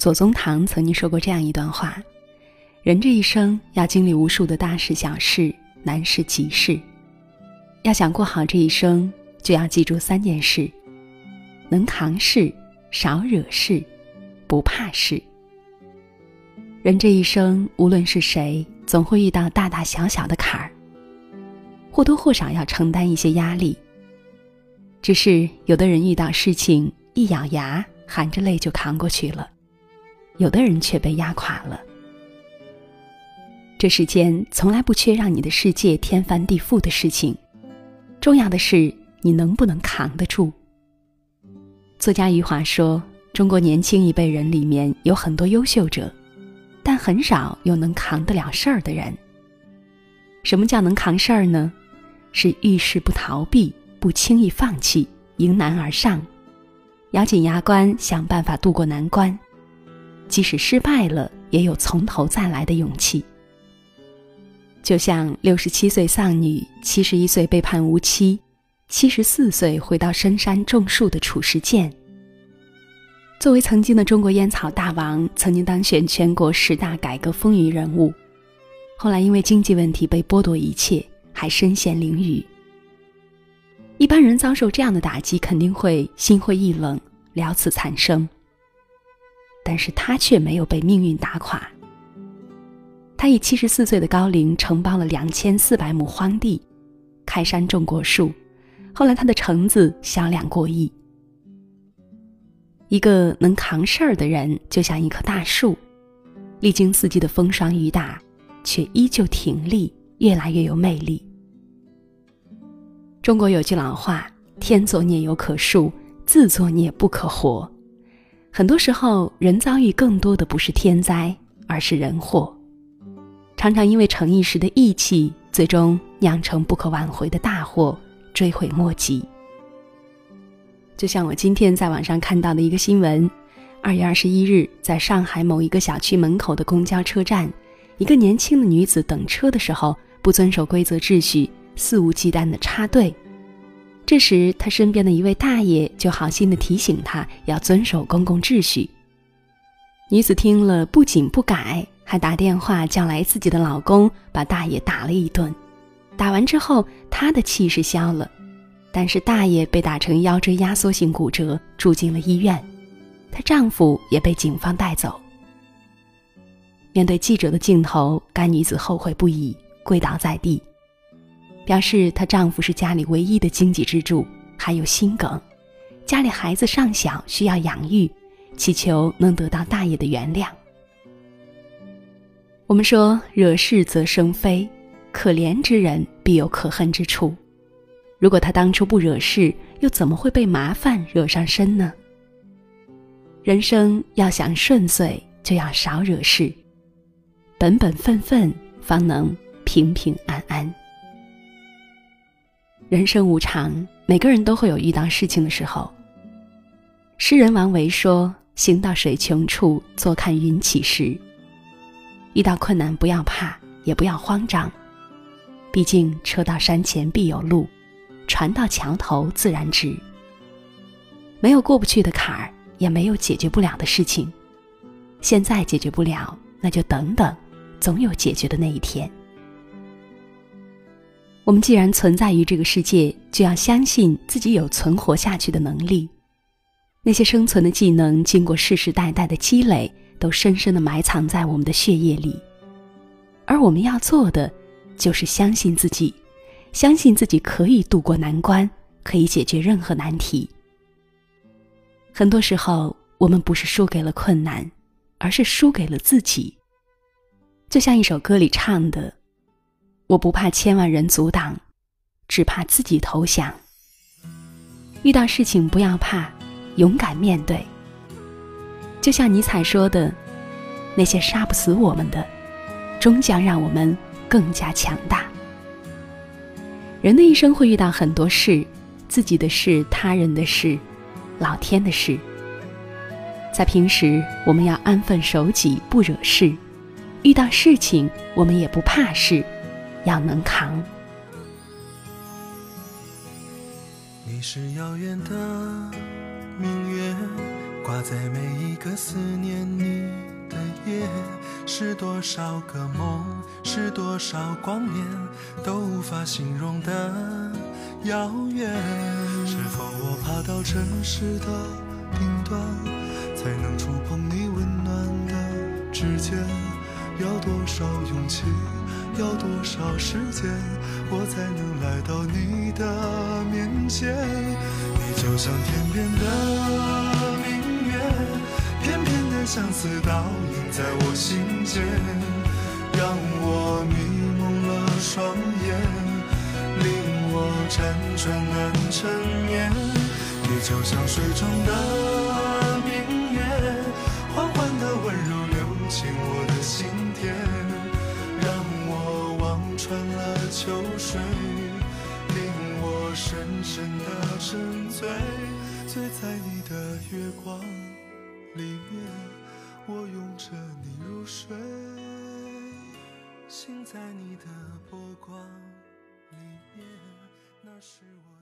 左宗棠曾经说过这样一段话：人这一生要经历无数的大事小事、难事急事，要想过好这一生，就要记住三件事：能扛事、少惹事、不怕事。人这一生，无论是谁，总会遇到大大小小的坎儿，或多或少要承担一些压力。只是有的人遇到事情一咬牙，含着泪就扛过去了；有的人却被压垮了。这世间从来不缺让你的世界天翻地覆的事情，重要的是你能不能扛得住。作家余华说：“中国年轻一辈人里面有很多优秀者，但很少有能扛得了事儿的人。什么叫能扛事儿呢？是遇事不逃避。”不轻易放弃，迎难而上，咬紧牙关想办法渡过难关，即使失败了，也有从头再来的勇气。就像六十七岁丧女，七十一岁被判无期，七十四岁回到深山种树的褚时健。作为曾经的中国烟草大王，曾经当选全国十大改革风云人物，后来因为经济问题被剥夺一切，还身陷囹圄。一般人遭受这样的打击，肯定会心灰意冷，了此残生。但是他却没有被命运打垮。他以七十四岁的高龄承包了两千四百亩荒地，开山种果树，后来他的橙子销量过亿。一个能扛事儿的人，就像一棵大树，历经四季的风霜雨打，却依旧挺立，越来越有魅力。中国有句老话：“天作孽犹可恕，自作孽不可活。”很多时候，人遭遇更多的不是天灾，而是人祸。常常因为逞一时的义气，最终酿成不可挽回的大祸，追悔莫及。就像我今天在网上看到的一个新闻：二月二十一日，在上海某一个小区门口的公交车站，一个年轻的女子等车的时候不遵守规则秩序。肆无忌惮的插队，这时他身边的一位大爷就好心的提醒他要遵守公共秩序。女子听了不仅不改，还打电话叫来自己的老公，把大爷打了一顿。打完之后，她的气是消了，但是大爷被打成腰椎压缩性骨折，住进了医院。她丈夫也被警方带走。面对记者的镜头，该女子后悔不已，跪倒在地。表示她丈夫是家里唯一的经济支柱，还有心梗，家里孩子尚小需要养育，祈求能得到大爷的原谅。我们说惹事则生非，可怜之人必有可恨之处。如果他当初不惹事，又怎么会被麻烦惹上身呢？人生要想顺遂，就要少惹事，本本分分，方能平平安安。人生无常，每个人都会有遇到事情的时候。诗人王维说：“行到水穷处，坐看云起时。”遇到困难不要怕，也不要慌张，毕竟车到山前必有路，船到桥头自然直。没有过不去的坎儿，也没有解决不了的事情。现在解决不了，那就等等，总有解决的那一天。我们既然存在于这个世界，就要相信自己有存活下去的能力。那些生存的技能，经过世世代代的积累，都深深的埋藏在我们的血液里。而我们要做的，就是相信自己，相信自己可以渡过难关，可以解决任何难题。很多时候，我们不是输给了困难，而是输给了自己。就像一首歌里唱的。我不怕千万人阻挡，只怕自己投降。遇到事情不要怕，勇敢面对。就像尼采说的：“那些杀不死我们的，终将让我们更加强大。”人的一生会遇到很多事，自己的事、他人的事、老天的事。在平时，我们要安分守己，不惹事；遇到事情，我们也不怕事。要能扛。你是遥远的明月，挂在每一个思念你的夜，是多少个梦，是多少光年，都无法形容的遥远。是否我爬到城市的顶端，才能触碰你温暖的指尖？要多少勇气，要多少时间，我才能来到你的面前？你就像天边的明月。片片的相思倒映在我心间，让我迷蒙了双眼，令我辗转难成眠。你就像水中的穿了秋水，令我深深的沉醉，醉在你的月光。里面，我拥着你入睡，醒在你的波光里面，那是我。